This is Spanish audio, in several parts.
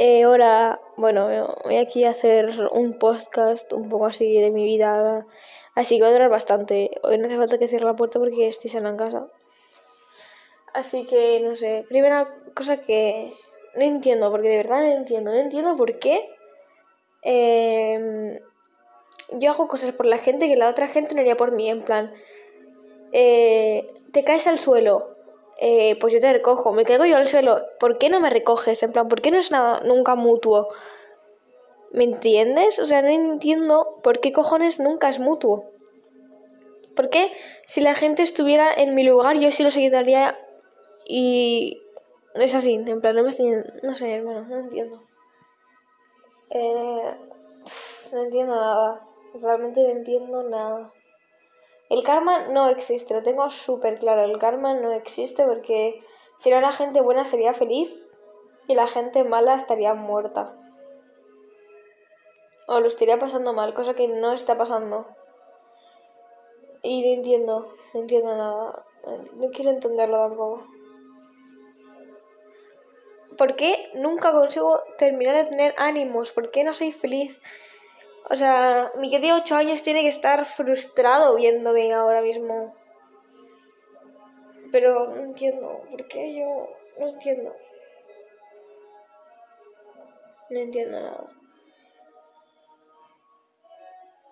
Eh, ahora, bueno, voy aquí a hacer un podcast un poco así de mi vida. Así que va a durar bastante. Hoy no hace falta que cierre la puerta porque estoy sola en casa. Así que, no sé. Primera cosa que no entiendo, porque de verdad no entiendo. No entiendo por qué em, yo hago cosas por la gente que la otra gente no haría por mí. En plan, eh, te caes al suelo eh, pues yo te recojo, me caigo yo al suelo, ¿por qué no me recoges? En plan, ¿por qué no es nada nunca mutuo? ¿Me entiendes? O sea, no entiendo por qué cojones nunca es mutuo. ¿Por qué si la gente estuviera en mi lugar yo sí lo seguiría y no es así? En plan, no me estoy... No sé, hermano, no entiendo. Eh, no entiendo nada. Realmente no entiendo nada. El karma no existe, lo tengo súper claro. El karma no existe porque si no la gente buena sería feliz y la gente mala estaría muerta. O lo estaría pasando mal, cosa que no está pasando. Y no entiendo, no entiendo nada. No quiero entenderlo tampoco. ¿Por qué nunca consigo terminar de tener ánimos? ¿Por qué no soy feliz? O sea, mi que de 8 años tiene que estar frustrado viéndome ahora mismo. Pero no entiendo, ¿por qué yo no entiendo? No entiendo nada.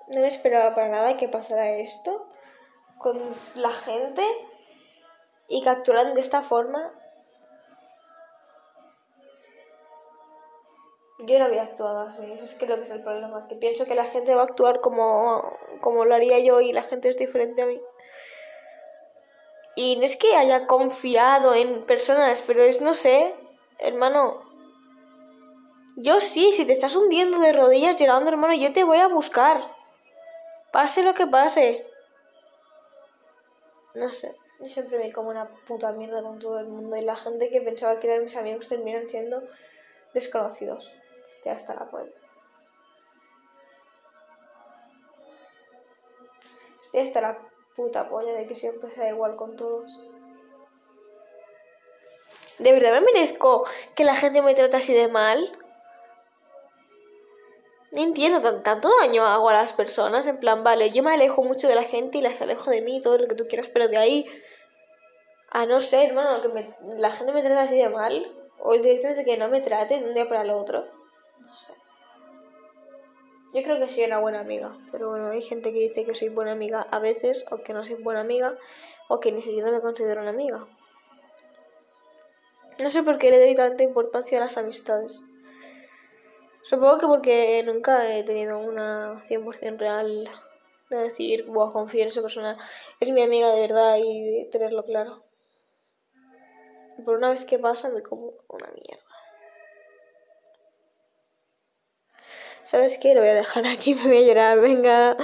No me esperaba para nada que pasara esto con la gente y que actuaran de esta forma Yo no había actuado así, eso es que lo que es el problema, que pienso que la gente va a actuar como, como lo haría yo y la gente es diferente a mí. Y no es que haya confiado en personas, pero es, no sé, hermano. Yo sí, si te estás hundiendo de rodillas llorando, hermano, yo te voy a buscar. Pase lo que pase. No sé, yo siempre me como una puta mierda con todo el mundo y la gente que pensaba que eran mis amigos terminan siendo desconocidos hasta la polla. Estoy hasta la puta polla de que siempre sea igual con todos. ¿De verdad me merezco que la gente me trate así de mal? No entiendo, tanto daño hago a las personas. En plan, vale, yo me alejo mucho de la gente y las alejo de mí, todo lo que tú quieras, pero de ahí a no ser, hermano, que la gente me trate así de mal, o directamente que no me trate de un día para el otro. No sé. Yo creo que soy una buena amiga, pero bueno, hay gente que dice que soy buena amiga a veces, o que no soy buena amiga, o que ni siquiera me considero una amiga. No sé por qué le doy tanta importancia a las amistades. Supongo que porque nunca he tenido una 100% real de decir, a confiar en esa persona, es mi amiga de verdad y tenerlo claro. Por una vez que pasa me como una mierda. ¿Sabes qué? Lo voy a dejar aquí, me voy a llorar, venga.